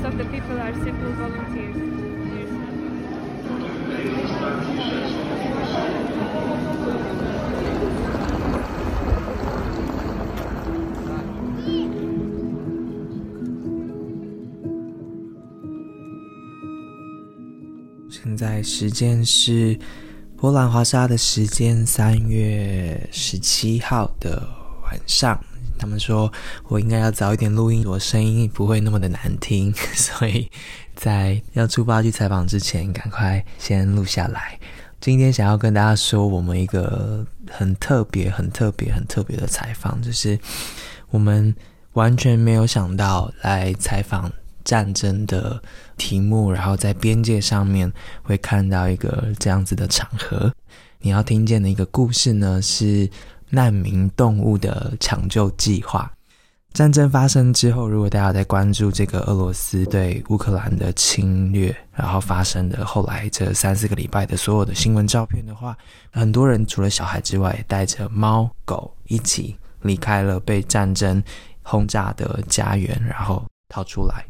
most of the people are simple volunteers. 现在时间是波兰华沙的时间，三月十七号的晚上。他们说我应该要早一点录音，我声音不会那么的难听，所以在要出发去采访之前，赶快先录下来。今天想要跟大家说，我们一个很特别、很特别、很特别的采访，就是我们完全没有想到来采访战争的题目，然后在边界上面会看到一个这样子的场合。你要听见的一个故事呢，是。难民动物的抢救计划。战争发生之后，如果大家在关注这个俄罗斯对乌克兰的侵略，然后发生的后来这三四个礼拜的所有的新闻照片的话，很多人除了小孩之外，带着猫狗一起离开了被战争轰炸的家园，然后逃出来。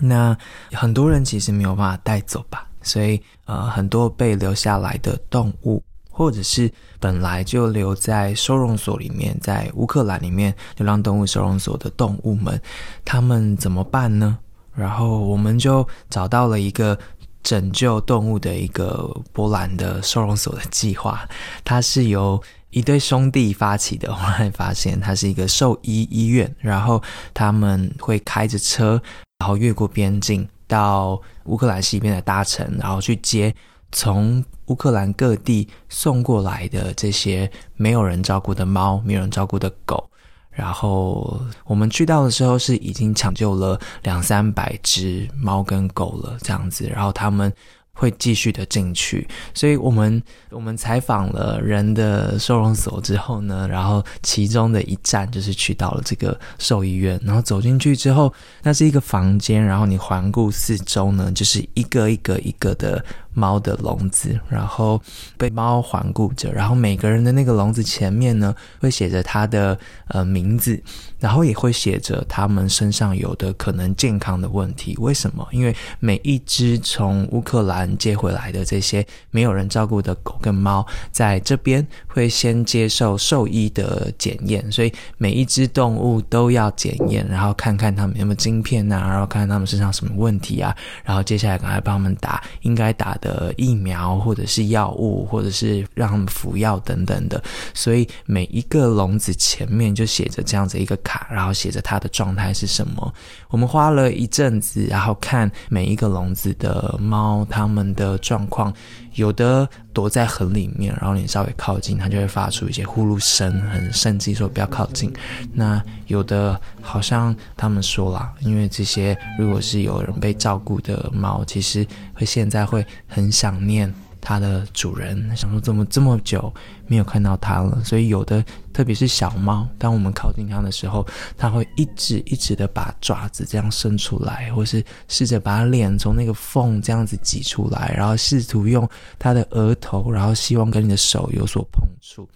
那很多人其实没有办法带走吧，所以呃，很多被留下来的动物。或者是本来就留在收容所里面，在乌克兰里面流浪动物收容所的动物们，他们怎么办呢？然后我们就找到了一个拯救动物的一个波兰的收容所的计划，它是由一对兄弟发起的。后来发现它是一个兽医医院，然后他们会开着车，然后越过边境到乌克兰西边的大城，然后去接。从乌克兰各地送过来的这些没有人照顾的猫、没有人照顾的狗，然后我们去到的时候是已经抢救了两三百只猫跟狗了，这样子，然后他们。会继续的进去，所以我们 我们采访了人的收容所之后呢，然后其中的一站就是去到了这个兽医院，然后走进去之后，那是一个房间，然后你环顾四周呢，就是一个一个一个的猫的笼子，然后被猫环顾着，然后每个人的那个笼子前面呢，会写着他的呃名字。然后也会写着他们身上有的可能健康的问题，为什么？因为每一只从乌克兰接回来的这些没有人照顾的狗跟猫，在这边会先接受兽医的检验，所以每一只动物都要检验，然后看看他们有没有晶片呐，然后看看他们身上什么问题啊，然后接下来赶快帮他们打应该打的疫苗，或者是药物，或者是让他们服药等等的。所以每一个笼子前面就写着这样子一个。卡，然后写着它的状态是什么。我们花了一阵子，然后看每一个笼子的猫，它们的状况。有的躲在很里面，然后你稍微靠近，它就会发出一些呼噜声，很生气，说不要靠近。那有的好像他们说啦，因为这些如果是有人被照顾的猫，其实会现在会很想念。它的主人想说，怎么这么久没有看到它了？所以有的，特别是小猫，当我们靠近它的时候，它会一直一直的把爪子这样伸出来，或是试着把脸从那个缝这样子挤出来，然后试图用它的额头，然后希望跟你的手有所碰触。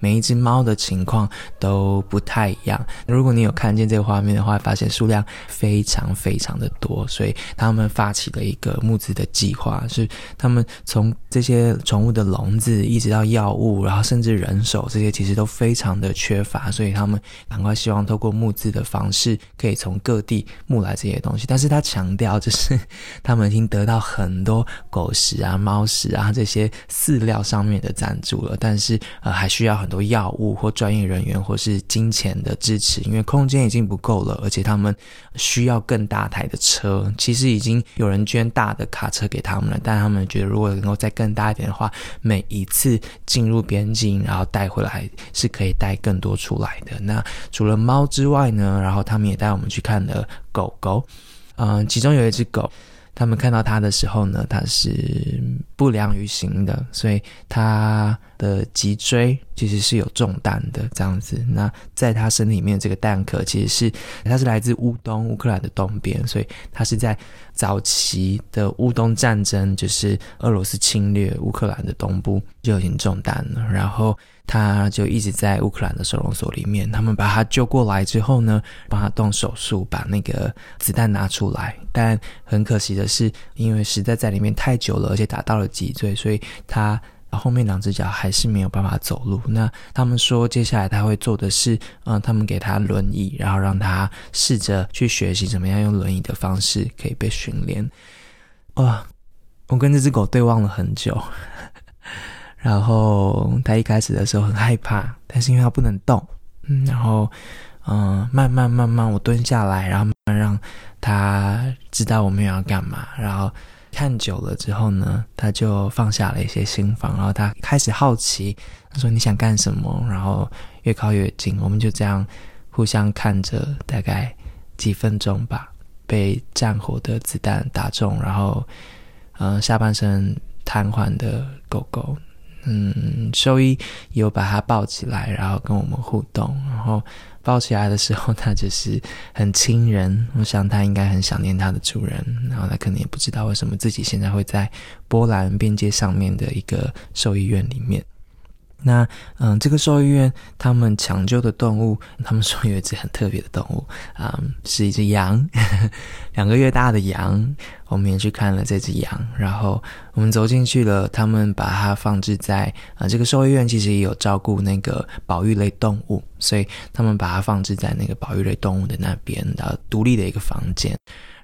每一只猫的情况都不太一样。如果你有看见这个画面的话，发现数量非常非常的多，所以他们发起了一个募资的计划，是他们从这些宠物的笼子，一直到药物，然后甚至人手，这些其实都非常的缺乏，所以他们赶快希望透过募资的方式，可以从各地募来这些东西。但是他强调，就是他们已经得到很多狗食啊、猫食啊这些饲料上面的赞助了，但是呃，还需要很。很多药物或专业人员或是金钱的支持，因为空间已经不够了，而且他们需要更大台的车。其实已经有人捐大的卡车给他们了，但他们觉得如果能够再更大一点的话，每一次进入边境然后带回来是可以带更多出来的。那除了猫之外呢？然后他们也带我们去看了狗狗，嗯，其中有一只狗，他们看到它的时候呢，它是不良于行的，所以它。的脊椎其实是有中弹的，这样子。那在他身体里面这个弹壳，其实是它是来自乌东乌克兰的东边，所以它是在早期的乌东战争，就是俄罗斯侵略乌克兰的东部就已经中弹了，然后他就一直在乌克兰的收容所里面。他们把他救过来之后呢，帮他动手术，把那个子弹拿出来。但很可惜的是，因为实在在里面太久了，而且打到了脊椎，所以他。后面两只脚还是没有办法走路。那他们说，接下来他会做的是，嗯，他们给他轮椅，然后让他试着去学习怎么样用轮椅的方式可以被训练。哇，我跟这只狗对望了很久。然后他一开始的时候很害怕，但是因为他不能动，嗯，然后嗯，慢慢慢慢我蹲下来，然后慢慢让他知道我们要干嘛，然后。看久了之后呢，他就放下了一些心防，然后他开始好奇，他说：“你想干什么？”然后越靠越近，我们就这样互相看着，大概几分钟吧。被战火的子弹打中，然后嗯，下半身瘫痪的狗狗，嗯，兽医有把它抱起来，然后跟我们互动，然后。抱起来的时候，它就是很亲人。我想它应该很想念它的主人，然后它可能也不知道为什么自己现在会在波兰边界上面的一个兽医院里面。那嗯，这个兽医院他们抢救的动物，他们说有一只很特别的动物啊，是一只羊，两个月大的羊。我们也去看了这只羊，然后我们走进去了，他们把它放置在啊，这个兽医院其实也有照顾那个保育类动物，所以他们把它放置在那个保育类动物的那边的独立的一个房间。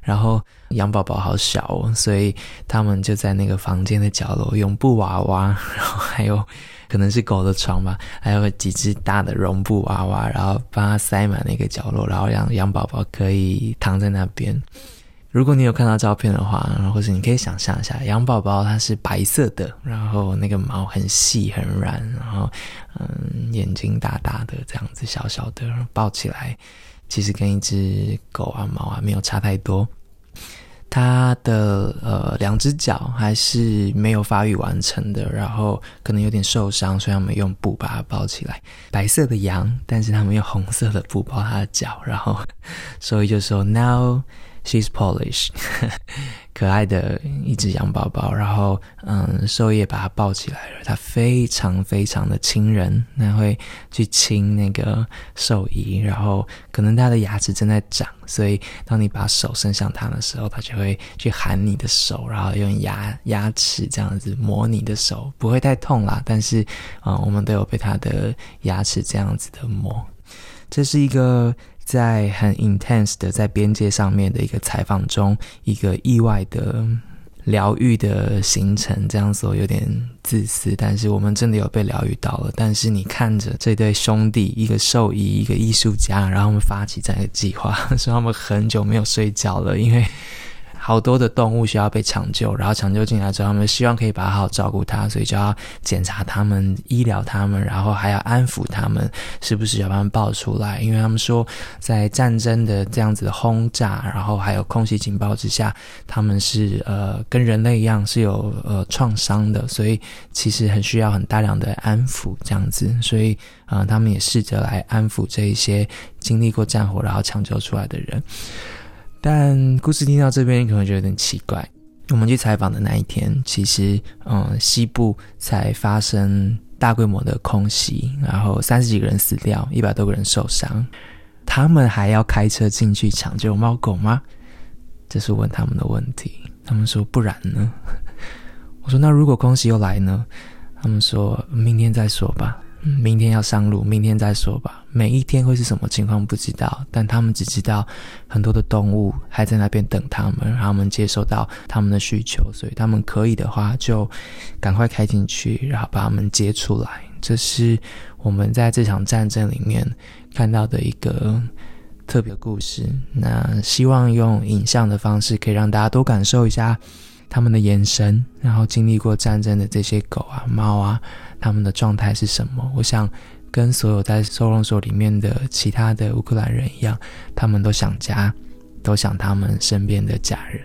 然后羊宝宝好小哦，所以他们就在那个房间的角落用布娃娃，然后还有。可能是狗的床吧，还有几只大的绒布娃娃，然后帮它塞满那个角落，然后让羊宝宝可以躺在那边。如果你有看到照片的话，或者你可以想象一下，羊宝宝它是白色的，然后那个毛很细很软，然后嗯眼睛大大的这样子小小的，抱起来其实跟一只狗啊猫啊没有差太多。它的呃两只脚还是没有发育完成的，然后可能有点受伤，所以我们用布把它包起来。白色的羊，但是他们用红色的布包它的脚，然后 所以就说 Now she's Polish。可爱的一只羊宝宝，然后嗯，兽医把它抱起来了。它非常非常的亲人，那会去亲那个兽医，然后可能它的牙齿正在长，所以当你把手伸向它的时候，它就会去含你的手，然后用牙牙齿这样子磨你的手，不会太痛啦。但是啊，我们都有被它的牙齿这样子的磨。这是一个。在很 intense 的在边界上面的一个采访中，一个意外的疗愈的行程，这样说有点自私，但是我们真的有被疗愈到了。但是你看着这对兄弟，一个兽医，一个艺术家，然后他们发起这样一个计划，说他们很久没有睡觉了，因为。好多的动物需要被抢救，然后抢救进来之后，他们希望可以把好好照顾它，所以就要检查他们、医疗他们，然后还要安抚他们，是不是要把他们抱出来？因为他们说，在战争的这样子的轰炸，然后还有空袭警报之下，他们是呃跟人类一样是有呃创伤的，所以其实很需要很大量的安抚这样子，所以啊，他们也试着来安抚这一些经历过战火然后抢救出来的人。但故事听到这边，可能就有点奇怪。我们去采访的那一天，其实，嗯，西部才发生大规模的空袭，然后三十几个人死掉，一百多个人受伤。他们还要开车进去抢救猫狗吗？这是问他们的问题。他们说不然呢？我说那如果空袭又来呢？他们说明天再说吧。明天要上路，明天再说吧。每一天会是什么情况不知道，但他们只知道很多的动物还在那边等他们，让他们接收到他们的需求，所以他们可以的话就赶快开进去，然后把他们接出来。这是我们在这场战争里面看到的一个特别故事。那希望用影像的方式可以让大家多感受一下他们的眼神，然后经历过战争的这些狗啊、猫啊。他们的状态是什么？我想，跟所有在收容所里面的其他的乌克兰人一样，他们都想家，都想他们身边的家人。